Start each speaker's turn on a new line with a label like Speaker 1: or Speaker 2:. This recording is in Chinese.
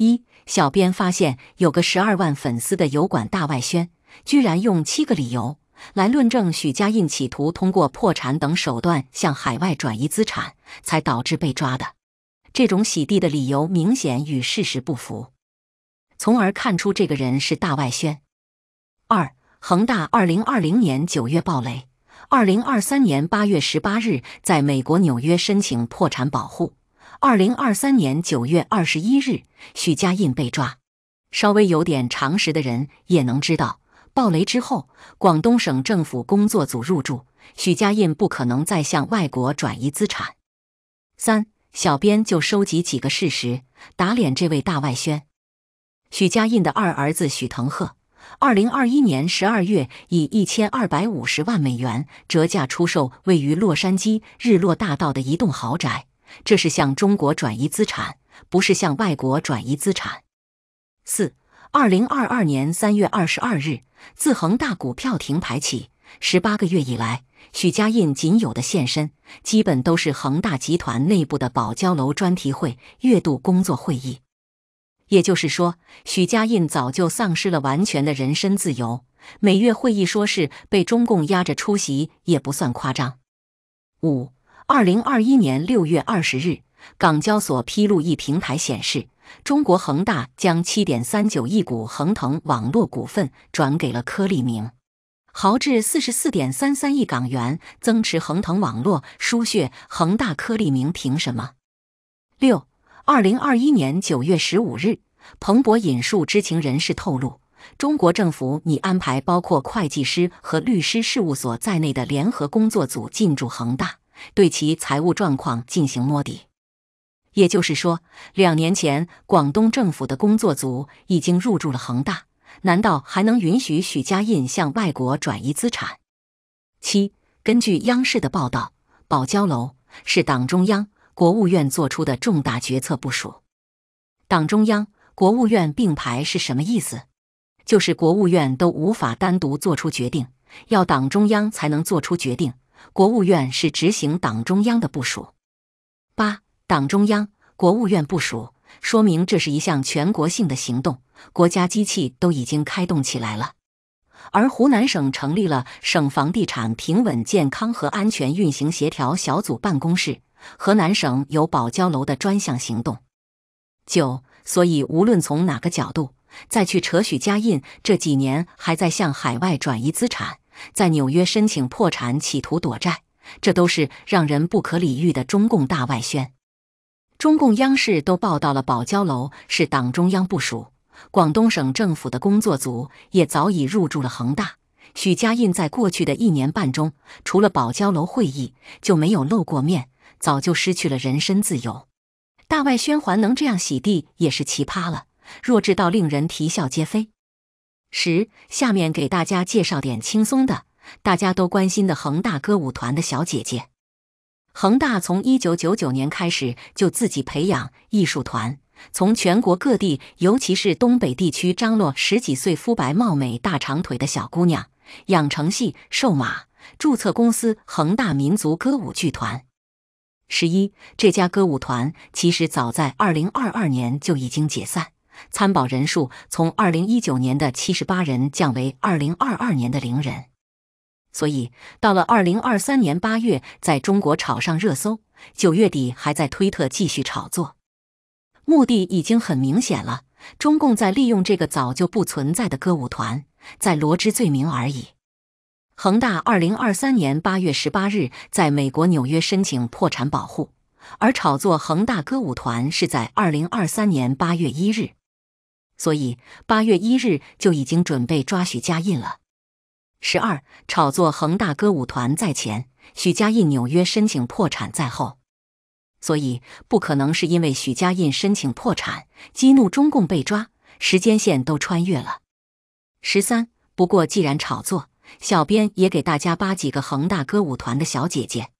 Speaker 1: 一小编发现有个十二万粉丝的油管大外宣，居然用七个理由来论证许家印企图通过破产等手段向海外转移资产，才导致被抓的。这种洗地的理由明显与事实不符，从而看出这个人是大外宣。二恒大二零二零年九月暴雷，二零二三年八月十八日在美国纽约申请破产保护。二零二三年九月二十一日，许家印被抓。稍微有点常识的人也能知道，暴雷之后，广东省政府工作组入驻，许家印不可能再向外国转移资产。三，小编就收集几个事实，打脸这位大外宣。许家印的二儿子许腾鹤，二零二一年十二月以一千二百五十万美元折价出售位于洛杉矶日落大道的一栋豪宅。这是向中国转移资产，不是向外国转移资产。四，二零二二年三月二十二日，自恒大股票停牌起，十八个月以来，许家印仅有的现身，基本都是恒大集团内部的保交楼专题会、月度工作会议。也就是说，许家印早就丧失了完全的人身自由，每月会议说是被中共压着出席，也不算夸张。五。二零二一年六月二十日，港交所披露一平台显示，中国恒大将七点三九亿股恒腾网络股份转给了柯立明，豪掷四十四点三三亿港元增持恒腾网络，输血恒大。柯立明凭什么？六二零二一年九月十五日，彭博引述知情人士透露，中国政府拟安排包括会计师和律师事务所在内的联合工作组进驻恒大。对其财务状况进行摸底，也就是说，两年前广东政府的工作组已经入驻了恒大，难道还能允许许家印向外国转移资产？七，根据央视的报道，保交楼是党中央、国务院做出的重大决策部署。党中央、国务院并排是什么意思？就是国务院都无法单独做出决定，要党中央才能做出决定。国务院是执行党中央的部署。八，党中央、国务院部署，说明这是一项全国性的行动，国家机器都已经开动起来了。而湖南省成立了省房地产平稳健康和安全运行协调小组办公室，河南省有保交楼的专项行动。九，所以无论从哪个角度再去扯许家印这几年还在向海外转移资产。在纽约申请破产，企图躲债，这都是让人不可理喻的中共大外宣。中共央视都报道了保交楼是党中央部署，广东省政府的工作组也早已入驻了恒大。许家印在过去的一年半中，除了保交楼会议，就没有露过面，早就失去了人身自由。大外宣还能这样洗地，也是奇葩了，弱智到令人啼笑皆非。十，下面给大家介绍点轻松的，大家都关心的恒大歌舞团的小姐姐。恒大从一九九九年开始就自己培养艺术团，从全国各地，尤其是东北地区，张罗十几岁肤白貌美、大长腿的小姑娘养成系、瘦马，注册公司恒大民族歌舞剧团。十一，这家歌舞团其实早在二零二二年就已经解散。参保人数从二零一九年的七十八人降为二零二二年的零人，所以到了二零二三年八月，在中国炒上热搜，九月底还在推特继续炒作，目的已经很明显了。中共在利用这个早就不存在的歌舞团，在罗织罪名而已。恒大二零二三年八月十八日在美国纽约申请破产保护，而炒作恒大歌舞团是在二零二三年八月一日。所以八月一日就已经准备抓许家印了。十二，炒作恒大歌舞团在前，许家印纽约申请破产在后，所以不可能是因为许家印申请破产激怒中共被抓，时间线都穿越了。十三，不过既然炒作，小编也给大家扒几个恒大歌舞团的小姐姐。